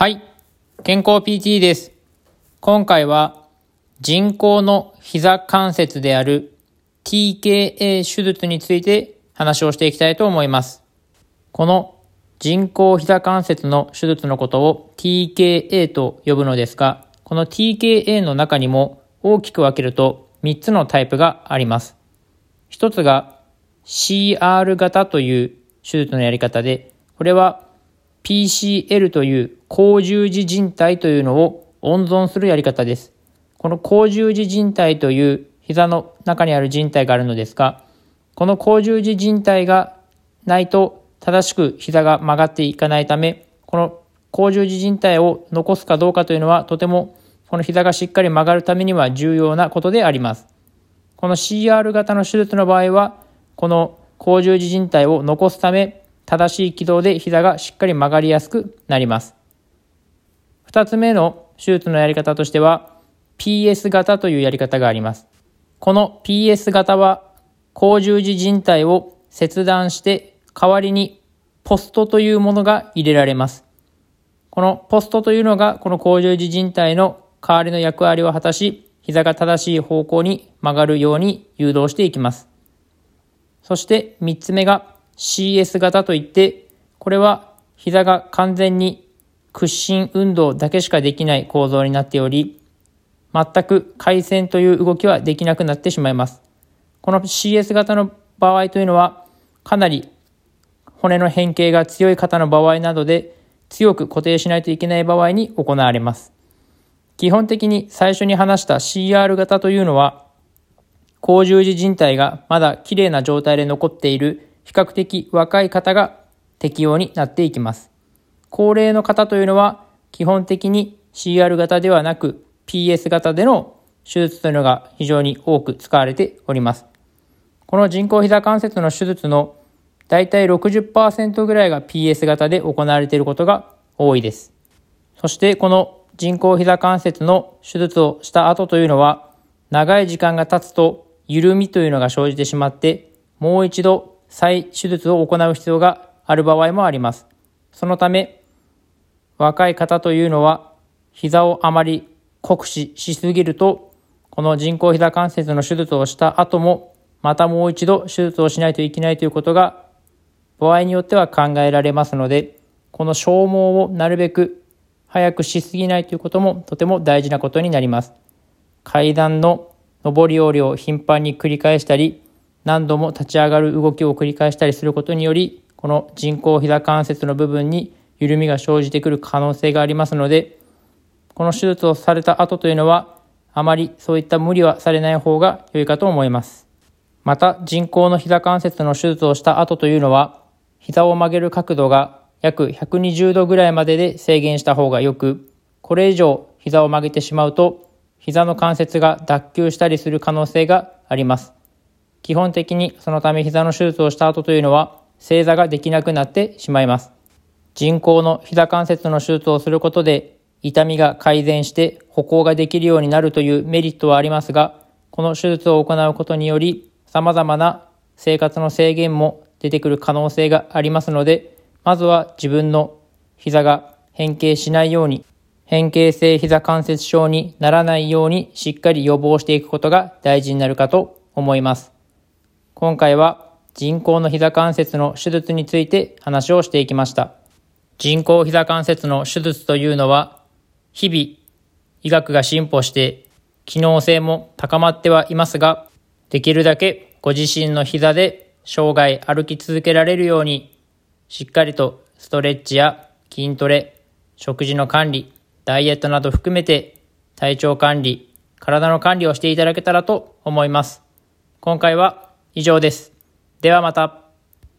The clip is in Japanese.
はい。健康 PT です。今回は人工の膝関節である TKA 手術について話をしていきたいと思います。この人工膝関節の手術のことを TKA と呼ぶのですが、この TKA の中にも大きく分けると3つのタイプがあります。一つが CR 型という手術のやり方で、これは PCL という高十字靭帯というのを温存するやり方です。この高十字靭帯という膝の中にある靭帯があるのですが、この高十字靭帯がないと正しく膝が曲がっていかないため、この高十字靭帯を残すかどうかというのはとてもこの膝がしっかり曲がるためには重要なことであります。この CR 型の手術の場合は、この高十字靭帯を残すため、正しい軌道で膝がしっかり曲がりやすくなります。二つ目の手術のやり方としては、PS 型というやり方があります。この PS 型は、高十字靭帯を切断して、代わりにポストというものが入れられます。このポストというのが、この高十字靭帯の代わりの役割を果たし、膝が正しい方向に曲がるように誘導していきます。そして三つ目が CS 型といって、これは膝が完全に屈伸運動だけしかできない構造になっており、全く回旋という動きはできなくなってしまいます。この CS 型の場合というのは、かなり骨の変形が強い方の場合などで強く固定しないといけない場合に行われます。基本的に最初に話した CR 型というのは、高十字靭帯がまだ綺麗な状態で残っている比較的若い方が適用になっていきます。高齢の方というのは基本的に CR 型ではなく PS 型での手術というのが非常に多く使われております。この人工膝関節の手術のだいたい60%ぐらいが PS 型で行われていることが多いです。そしてこの人工膝関節の手術をした後というのは長い時間が経つと緩みというのが生じてしまってもう一度再手術を行う必要がある場合もあります。そのため若い方というのは膝をあまり酷使しすぎるとこの人工膝関節の手術をした後もまたもう一度手術をしないといけないということが場合によっては考えられますのでこの消耗をなるべく早くしすぎないということもとても大事なことになります。階段の上り下りを頻繁に繰り返したり、何度も立ち上がる動きを繰り返したりすることにより、この人工膝関節の部分に緩みが生じてくる可能性がありますので、この手術をされた後というのは、あまりそういった無理はされない方が良いかと思います。また、人工の膝関節の手術をした後というのは、膝を曲げる角度が約120度ぐらいまでで制限した方がよく、これ以上膝を曲げてしまうと、膝の関節が脱臼したりする可能性があります。基本的にそのため膝の手術をした後というのは、正座ができなくなってしまいます。人工の膝関節の手術をすることで、痛みが改善して歩行ができるようになるというメリットはありますが、この手術を行うことにより、様々な生活の制限も出てくる可能性がありますので、まずは自分の膝が変形しないように、変形性膝関節症にならないようにしっかり予防していくことが大事になるかと思います。今回は人工の膝関節の手術について話をしていきました。人工膝関節の手術というのは、日々医学が進歩して機能性も高まってはいますが、できるだけご自身の膝で生涯歩き続けられるように、しっかりとストレッチや筋トレ、食事の管理、ダイエットなど含めて体調管理、体の管理をしていただけたらと思います。今回は以上です。ではまた。